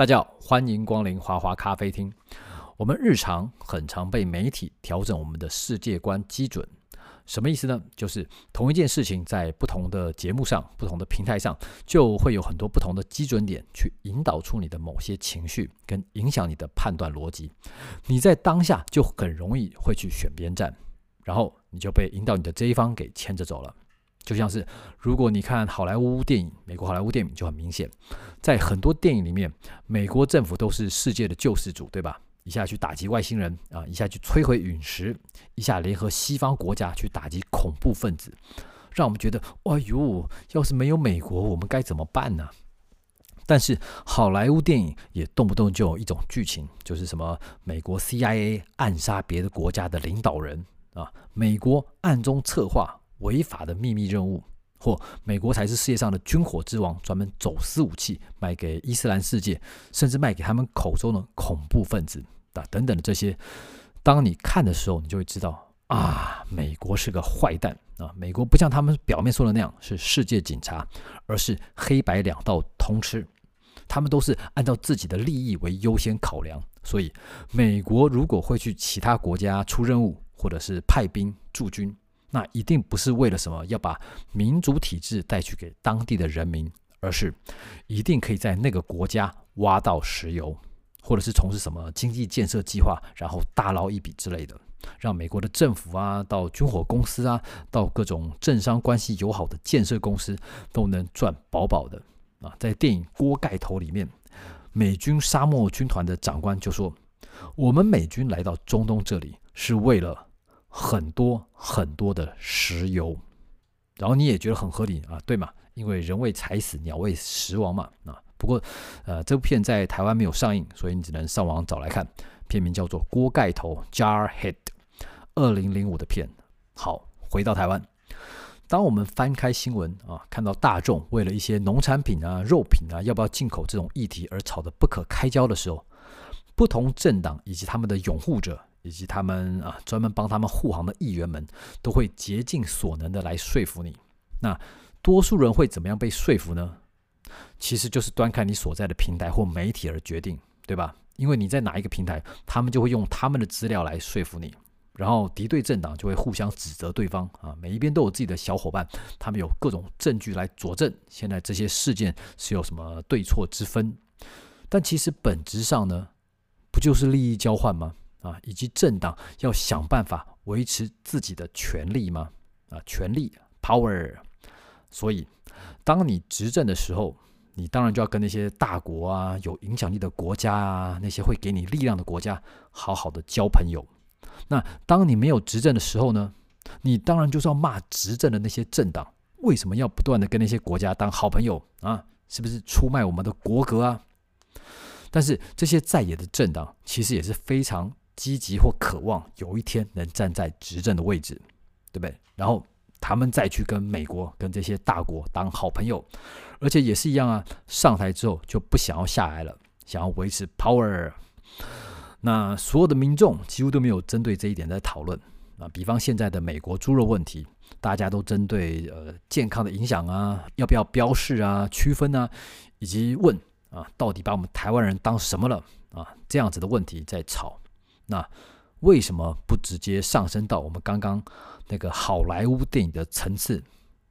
大家好，欢迎光临华华咖啡厅。我们日常很常被媒体调整我们的世界观基准，什么意思呢？就是同一件事情在不同的节目上、不同的平台上，就会有很多不同的基准点去引导出你的某些情绪，跟影响你的判断逻辑。你在当下就很容易会去选边站，然后你就被引导你的这一方给牵着走了。就像是，如果你看好莱坞电影，美国好莱坞电影就很明显，在很多电影里面，美国政府都是世界的救世主，对吧？一下去打击外星人啊，一下去摧毁陨石，一下联合西方国家去打击恐怖分子，让我们觉得，哎呦，要是没有美国，我们该怎么办呢？但是好莱坞电影也动不动就有一种剧情，就是什么美国 CIA 暗杀别的国家的领导人啊，美国暗中策划。违法的秘密任务，或美国才是世界上的军火之王，专门走私武器卖给伊斯兰世界，甚至卖给他们口中的恐怖分子啊等等的这些。当你看的时候，你就会知道啊，美国是个坏蛋啊！美国不像他们表面说的那样是世界警察，而是黑白两道通吃。他们都是按照自己的利益为优先考量，所以美国如果会去其他国家出任务，或者是派兵驻军。那一定不是为了什么要把民主体制带去给当地的人民，而是一定可以在那个国家挖到石油，或者是从事什么经济建设计划，然后大捞一笔之类的，让美国的政府啊，到军火公司啊，到各种政商关系友好的建设公司都能赚饱饱的啊！在电影《锅盖头》里面，美军沙漠军团的长官就说：“我们美军来到中东这里是为了。”很多很多的石油，然后你也觉得很合理啊，对吗？因为人为财死，鸟为食亡嘛啊。不过，呃，这部片在台湾没有上映，所以你只能上网找来看。片名叫做《锅盖头》（Jarhead），二零零五的片。好，回到台湾，当我们翻开新闻啊，看到大众为了一些农产品啊、肉品啊，要不要进口这种议题而吵得不可开交的时候，不同政党以及他们的拥护者。以及他们啊，专门帮他们护航的议员们，都会竭尽所能的来说服你。那多数人会怎么样被说服呢？其实就是端看你所在的平台或媒体而决定，对吧？因为你在哪一个平台，他们就会用他们的资料来说服你，然后敌对政党就会互相指责对方啊，每一边都有自己的小伙伴，他们有各种证据来佐证现在这些事件是有什么对错之分。但其实本质上呢，不就是利益交换吗？啊，以及政党要想办法维持自己的权利吗？啊，权力 （power）。所以，当你执政的时候，你当然就要跟那些大国啊、有影响力的国家啊、那些会给你力量的国家，好好的交朋友。那当你没有执政的时候呢？你当然就是要骂执政的那些政党，为什么要不断的跟那些国家当好朋友啊？是不是出卖我们的国格啊？但是这些在野的政党其实也是非常。积极或渴望有一天能站在执政的位置，对不对？然后他们再去跟美国、跟这些大国当好朋友，而且也是一样啊。上台之后就不想要下来了，想要维持 power。那所有的民众几乎都没有针对这一点在讨论啊。比方现在的美国猪肉问题，大家都针对呃健康的影响啊，要不要标示啊、区分啊，以及问啊，到底把我们台湾人当什么了啊？这样子的问题在吵。那为什么不直接上升到我们刚刚那个好莱坞电影的层次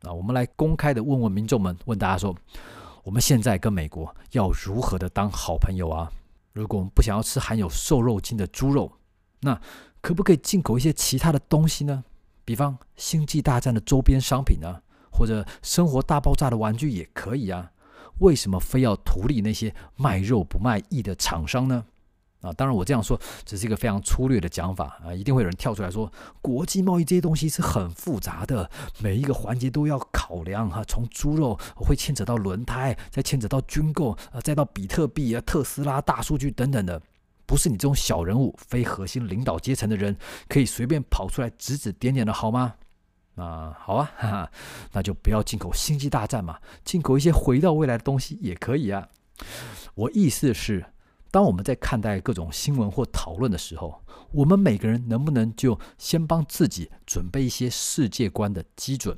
啊？我们来公开的问问民众们，问大家说：我们现在跟美国要如何的当好朋友啊？如果我们不想要吃含有瘦肉精的猪肉，那可不可以进口一些其他的东西呢？比方《星际大战》的周边商品啊，或者《生活大爆炸》的玩具也可以啊？为什么非要图利那些卖肉不卖艺的厂商呢？啊，当然我这样说只是一个非常粗略的讲法啊，一定会有人跳出来说，国际贸易这些东西是很复杂的，每一个环节都要考量哈，从猪肉会牵扯到轮胎，再牵扯到军购，啊，再到比特币啊、特斯拉、大数据等等的，不是你这种小人物、非核心领导阶层的人可以随便跑出来指指点点的好吗？啊，好啊，哈哈，那就不要进口星际大战嘛，进口一些回到未来的东西也可以啊。我意思是。当我们在看待各种新闻或讨论的时候，我们每个人能不能就先帮自己准备一些世界观的基准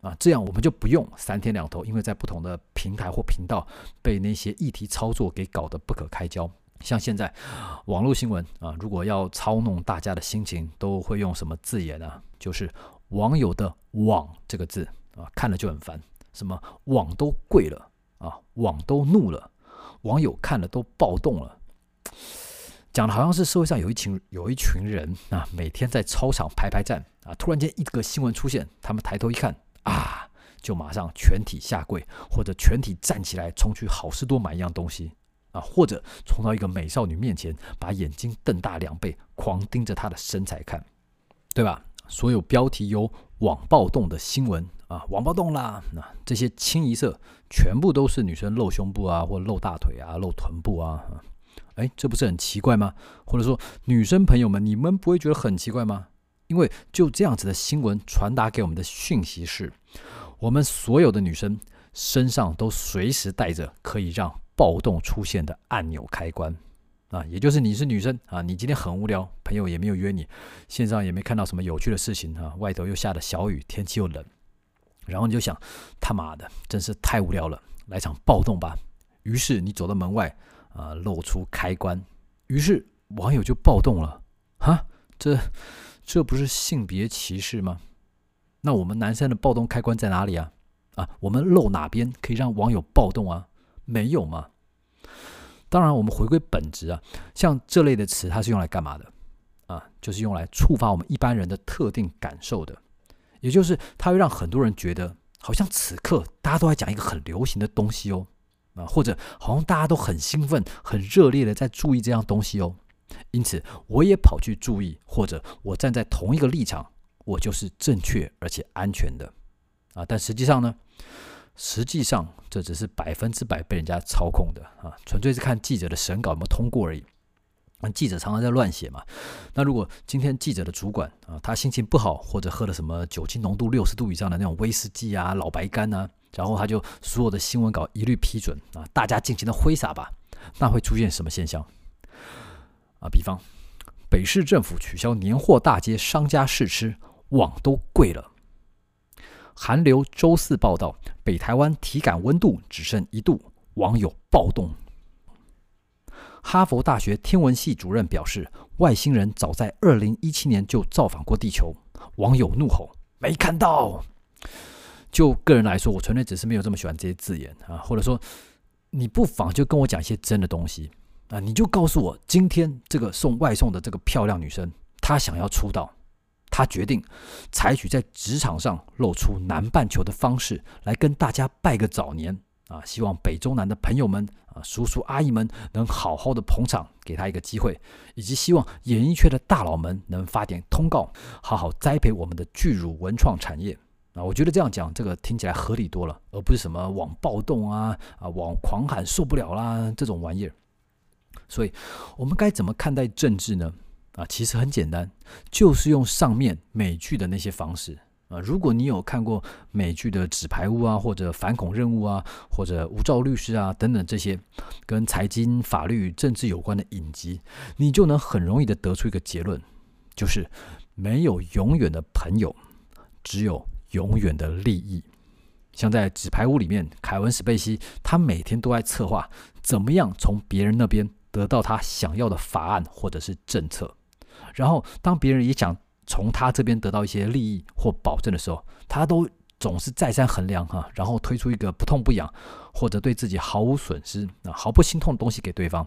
啊，这样我们就不用三天两头，因为在不同的平台或频道被那些议题操作给搞得不可开交。像现在网络新闻啊，如果要操弄大家的心情，都会用什么字眼呢？就是网友的“网”这个字啊，看了就很烦。什么网都跪了啊，网都怒了，网友看了都暴动了。讲的好像是社会上有一群有一群人啊，每天在操场排排站啊，突然间一个新闻出现，他们抬头一看啊，就马上全体下跪，或者全体站起来冲去好市多买一样东西啊，或者冲到一个美少女面前，把眼睛瞪大两倍，狂盯着她的身材看，对吧？所有标题有“网暴动”的新闻啊，网暴动啦，那这些清一色全部都是女生露胸部啊，或露大腿啊，露臀部啊。哎，这不是很奇怪吗？或者说，女生朋友们，你们不会觉得很奇怪吗？因为就这样子的新闻传达给我们的讯息是，我们所有的女生身上都随时带着可以让暴动出现的按钮开关啊，也就是你是女生啊，你今天很无聊，朋友也没有约你，线上也没看到什么有趣的事情啊，外头又下的小雨，天气又冷，然后你就想，他妈的，真是太无聊了，来场暴动吧。于是你走到门外。啊！露出开关，于是网友就暴动了。哈，这这不是性别歧视吗？那我们男生的暴动开关在哪里啊？啊，我们露哪边可以让网友暴动啊？没有吗？当然，我们回归本质啊，像这类的词，它是用来干嘛的？啊，就是用来触发我们一般人的特定感受的，也就是它会让很多人觉得，好像此刻大家都在讲一个很流行的东西哦。啊，或者好像大家都很兴奋、很热烈的在注意这样东西哦，因此我也跑去注意，或者我站在同一个立场，我就是正确而且安全的啊。但实际上呢，实际上这只是百分之百被人家操控的啊，纯粹是看记者的审稿有没有通过而已。那记者常常在乱写嘛。那如果今天记者的主管啊，他心情不好，或者喝了什么酒精浓度六十度以上的那种威士忌啊、老白干啊。然后他就所有的新闻稿一律批准啊，大家尽情的挥洒吧。那会出现什么现象啊？比方北市政府取消年货大街商家试吃，网都跪了。韩流周四报道，北台湾体感温度只剩一度，网友暴动。哈佛大学天文系主任表示，外星人早在二零一七年就造访过地球，网友怒吼：没看到。就个人来说，我纯粹只是没有这么喜欢这些字眼啊，或者说，你不妨就跟我讲一些真的东西啊，你就告诉我，今天这个送外送的这个漂亮女生，她想要出道，他决定采取在职场上露出南半球的方式来跟大家拜个早年啊，希望北中南的朋友们啊，叔叔阿姨们能好好的捧场，给他一个机会，以及希望演艺圈的大佬们能发点通告，好好栽培我们的巨乳文创产业。啊，我觉得这样讲，这个听起来合理多了，而不是什么网暴动啊啊，网狂喊受不了啦这种玩意儿。所以，我们该怎么看待政治呢？啊，其实很简单，就是用上面美剧的那些方式啊。如果你有看过美剧的《纸牌屋》啊，或者《反恐任务》啊，或者《无照律师》啊等等这些跟财经、法律、政治有关的影集，你就能很容易的得出一个结论，就是没有永远的朋友，只有。永远的利益，像在纸牌屋里面，凯文·史贝西，他每天都在策划怎么样从别人那边得到他想要的法案或者是政策，然后当别人也想从他这边得到一些利益或保证的时候，他都总是再三衡量哈，然后推出一个不痛不痒或者对自己毫无损失啊、毫不心痛的东西给对方，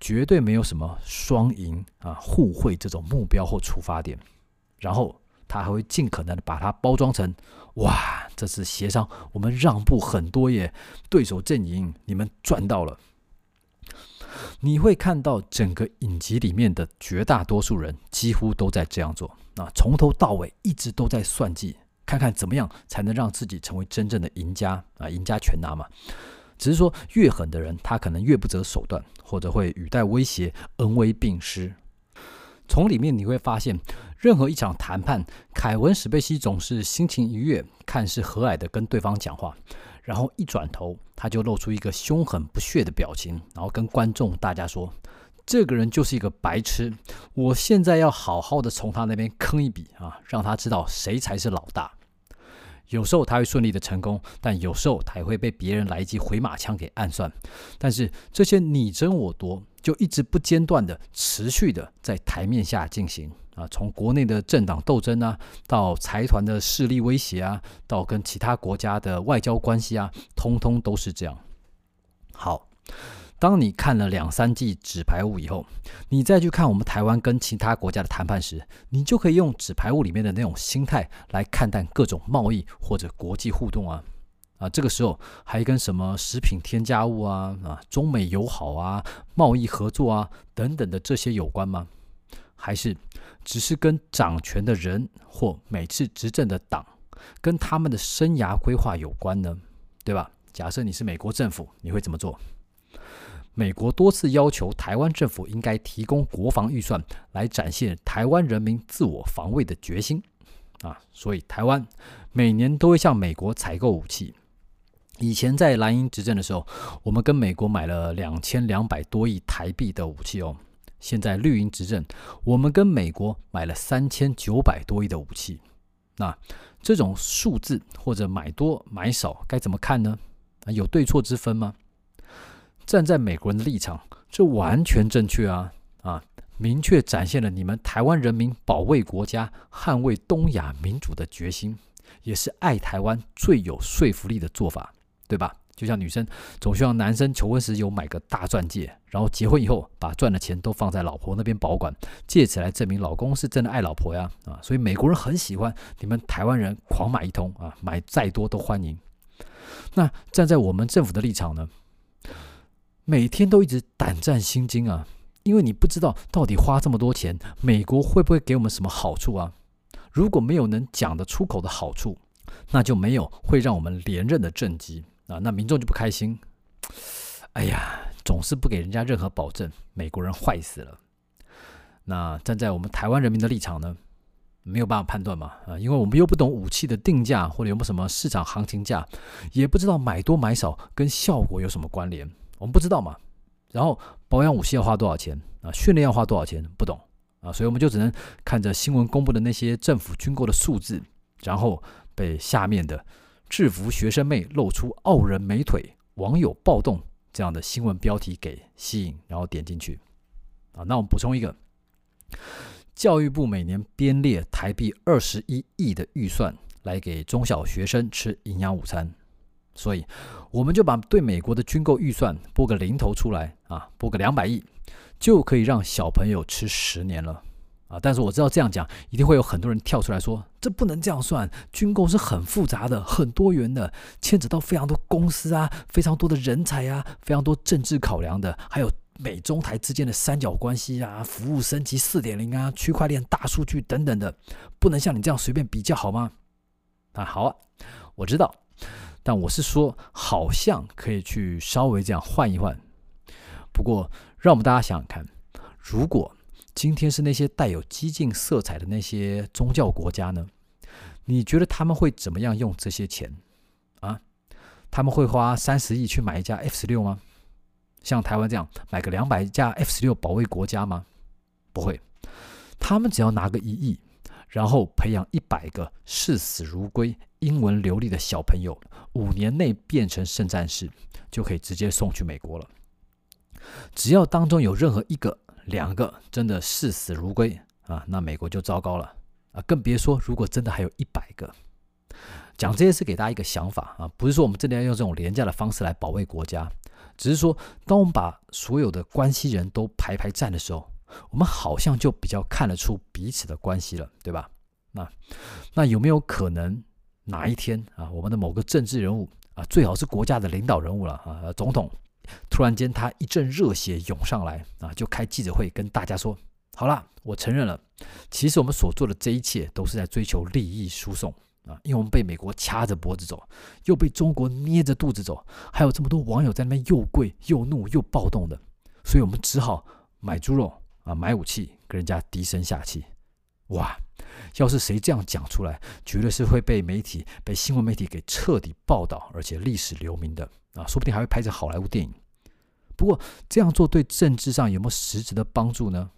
绝对没有什么双赢啊、互惠这种目标或出发点，然后。他还会尽可能的把它包装成，哇，这次协商我们让步很多耶，对手阵营你们赚到了。你会看到整个影集里面的绝大多数人几乎都在这样做，啊，从头到尾一直都在算计，看看怎么样才能让自己成为真正的赢家啊，赢家全拿嘛。只是说越狠的人，他可能越不择手段，或者会语带威胁，恩威并施。从里面你会发现，任何一场谈判，凯文·史贝西总是心情愉悦、看似和蔼的跟对方讲话，然后一转头，他就露出一个凶狠不屑的表情，然后跟观众大家说：“这个人就是一个白痴，我现在要好好的从他那边坑一笔啊，让他知道谁才是老大。”有时候他会顺利的成功，但有时候他也会被别人来一记回马枪给暗算。但是这些你争我夺就一直不间断的、持续的在台面下进行啊，从国内的政党斗争啊，到财团的势力威胁啊，到跟其他国家的外交关系啊，通通都是这样。好。当你看了两三季纸牌屋以后，你再去看我们台湾跟其他国家的谈判时，你就可以用纸牌屋里面的那种心态来看待各种贸易或者国际互动啊啊，这个时候还跟什么食品添加物啊啊，中美友好啊，贸易合作啊等等的这些有关吗？还是只是跟掌权的人或每次执政的党跟他们的生涯规划有关呢？对吧？假设你是美国政府，你会怎么做？美国多次要求台湾政府应该提供国防预算，来展现台湾人民自我防卫的决心。啊，所以台湾每年都会向美国采购武器。以前在蓝营执政的时候，我们跟美国买了两千两百多亿台币的武器哦。现在绿营执政，我们跟美国买了三千九百多亿的武器。那这种数字或者买多买少该怎么看呢？啊，有对错之分吗？站在美国人的立场，这完全正确啊！啊，明确展现了你们台湾人民保卫国家、捍卫东亚民主的决心，也是爱台湾最有说服力的做法，对吧？就像女生总希望男生求婚时有买个大钻戒，然后结婚以后把赚的钱都放在老婆那边保管，借此来证明老公是真的爱老婆呀！啊，所以美国人很喜欢你们台湾人狂买一通啊，买再多都欢迎。那站在我们政府的立场呢？每天都一直胆战心惊啊，因为你不知道到底花这么多钱，美国会不会给我们什么好处啊？如果没有能讲得出口的好处，那就没有会让我们连任的政绩啊，那民众就不开心。哎呀，总是不给人家任何保证，美国人坏死了。那站在我们台湾人民的立场呢，没有办法判断嘛啊，因为我们又不懂武器的定价或者有没有什么市场行情价，也不知道买多买少跟效果有什么关联。我们不知道嘛，然后保养武器要花多少钱啊？训练要花多少钱？不懂啊，所以我们就只能看着新闻公布的那些政府军购的数字，然后被下面的制服学生妹露出傲人美腿、网友暴动这样的新闻标题给吸引，然后点进去啊。那我们补充一个，教育部每年编列台币二十一亿的预算来给中小学生吃营养午餐。所以，我们就把对美国的军购预算拨个零头出来啊，拨个两百亿，就可以让小朋友吃十年了啊！但是我知道这样讲，一定会有很多人跳出来说，这不能这样算，军购是很复杂的、很多元的，牵扯到非常多公司啊、非常多的人才啊、非常多政治考量的，还有美中台之间的三角关系啊、服务升级四点零啊、区块链、大数据等等的，不能像你这样随便比较好吗？啊，好啊，我知道。但我是说，好像可以去稍微这样换一换。不过，让我们大家想想看，如果今天是那些带有激进色彩的那些宗教国家呢？你觉得他们会怎么样用这些钱？啊，他们会花三十亿去买一架 F 十六吗？像台湾这样买个两百架 F 十六保卫国家吗？不会，他们只要拿个一亿。然后培养一百个视死如归、英文流利的小朋友，五年内变成圣战士，就可以直接送去美国了。只要当中有任何一个、两个真的视死如归啊，那美国就糟糕了啊！更别说如果真的还有一百个。讲这些是给大家一个想法啊，不是说我们真的要用这种廉价的方式来保卫国家，只是说当我们把所有的关系人都排排站的时候。我们好像就比较看得出彼此的关系了，对吧？那那有没有可能哪一天啊，我们的某个政治人物啊，最好是国家的领导人物了啊，总统，突然间他一阵热血涌上来啊，就开记者会跟大家说：好了，我承认了，其实我们所做的这一切都是在追求利益输送啊，因为我们被美国掐着脖子走，又被中国捏着肚子走，还有这么多网友在那边又跪又怒又暴动的，所以我们只好买猪肉。啊，买武器跟人家低声下气，哇！要是谁这样讲出来，绝对是会被媒体、被新闻媒体给彻底报道，而且历史留名的啊！说不定还会拍成好莱坞电影。不过这样做对政治上有没有实质的帮助呢？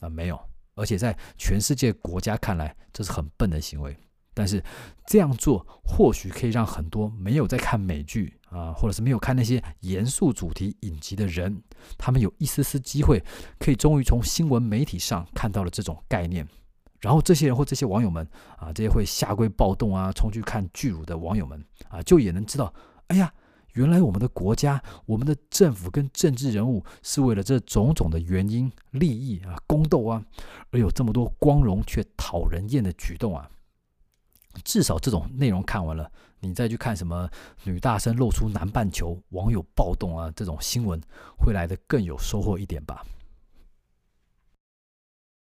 啊，没有，而且在全世界国家看来，这是很笨的行为。但是这样做或许可以让很多没有在看美剧啊，或者是没有看那些严肃主题影集的人，他们有一丝丝机会，可以终于从新闻媒体上看到了这种概念。然后这些人或这些网友们啊，这些会下跪暴动啊，冲去看巨乳的网友们啊，就也能知道，哎呀，原来我们的国家、我们的政府跟政治人物是为了这种种的原因、利益啊、宫斗啊，而有这么多光荣却讨人厌的举动啊。至少这种内容看完了，你再去看什么女大生露出南半球、网友暴动啊这种新闻，会来的更有收获一点吧。